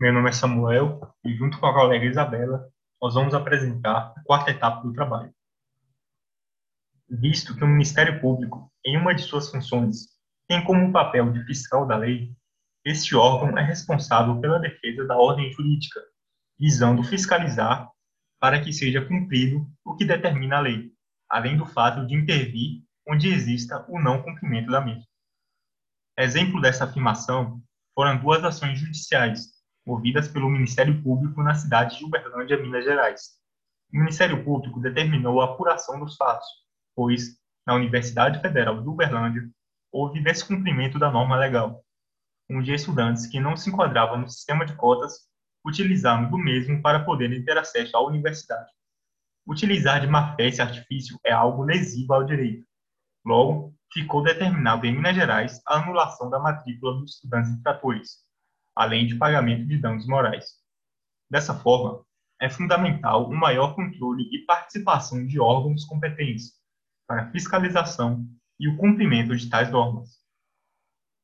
Meu nome é Samuel e, junto com a colega Isabela, nós vamos apresentar a quarta etapa do trabalho. Visto que o Ministério Público, em uma de suas funções, tem como papel de fiscal da lei, este órgão é responsável pela defesa da ordem jurídica, visando fiscalizar para que seja cumprido o que determina a lei, além do fato de intervir onde exista o não cumprimento da mesma. Exemplo dessa afirmação foram duas ações judiciais movidas pelo Ministério Público na cidade de Uberlândia, Minas Gerais. O Ministério Público determinou a apuração dos fatos, pois, na Universidade Federal de Uberlândia, houve descumprimento da norma legal, onde estudantes que não se enquadravam no sistema de cotas utilizaram do mesmo para poderem ter acesso à universidade. Utilizar de má-fé esse artifício é algo lesivo ao direito. Logo, ficou determinado em Minas Gerais a anulação da matrícula dos estudantes infratores, além de pagamento de danos morais. Dessa forma, é fundamental um maior controle e participação de órgãos competentes para a fiscalização e o cumprimento de tais normas.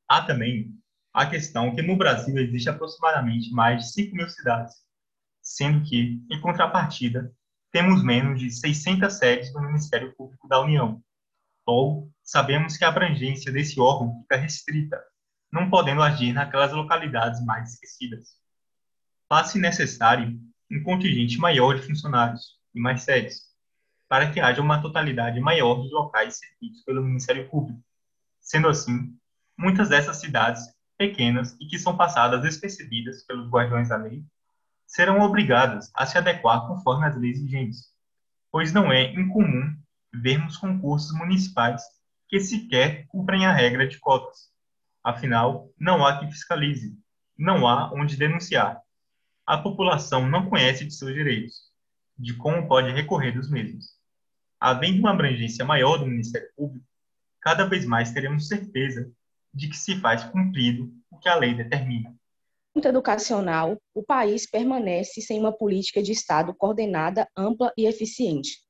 Há também a questão que no Brasil existe aproximadamente mais de 5 mil cidades, sendo que, em contrapartida, temos menos de 600 sedes do Ministério Público da União. Ou sabemos que a abrangência desse órgão fica restrita não podendo agir naquelas localidades mais esquecidas. Faz-se necessário um contingente maior de funcionários e mais sedes, para que haja uma totalidade maior de locais servidos pelo Ministério Público. Sendo assim, muitas dessas cidades pequenas e que são passadas despercebidas pelos guardiões da lei serão obrigadas a se adequar conforme as leis vigentes, pois não é incomum vermos concursos municipais que sequer cumprem a regra de cotas Afinal, não há quem fiscalize, não há onde denunciar. A população não conhece de seus direitos, de como pode recorrer dos mesmos. Havendo uma abrangência maior do Ministério Público, cada vez mais teremos certeza de que se faz cumprido o que a lei determina. No educacional, o país permanece sem uma política de Estado coordenada, ampla e eficiente.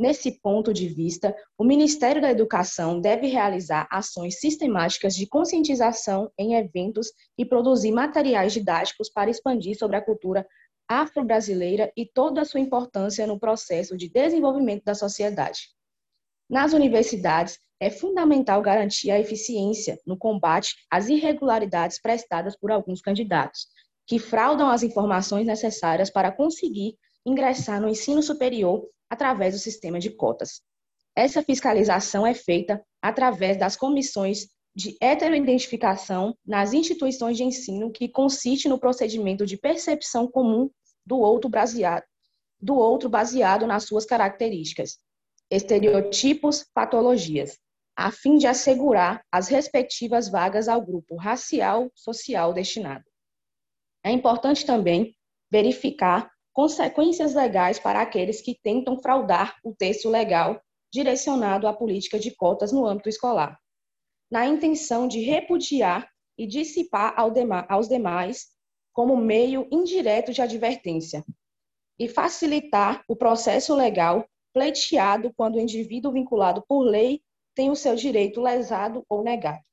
Nesse ponto de vista, o Ministério da Educação deve realizar ações sistemáticas de conscientização em eventos e produzir materiais didáticos para expandir sobre a cultura afro-brasileira e toda a sua importância no processo de desenvolvimento da sociedade. Nas universidades, é fundamental garantir a eficiência no combate às irregularidades prestadas por alguns candidatos, que fraudam as informações necessárias para conseguir ingressar no ensino superior através do sistema de cotas. Essa fiscalização é feita através das comissões de heteroidentificação nas instituições de ensino, que consiste no procedimento de percepção comum do outro baseado, do outro baseado nas suas características, estereotipos, patologias, a fim de assegurar as respectivas vagas ao grupo racial social destinado. É importante também verificar consequências legais para aqueles que tentam fraudar o texto legal direcionado à política de cotas no âmbito escolar, na intenção de repudiar e dissipar aos demais como meio indireto de advertência e facilitar o processo legal pleiteado quando o indivíduo vinculado por lei tem o seu direito lesado ou negado.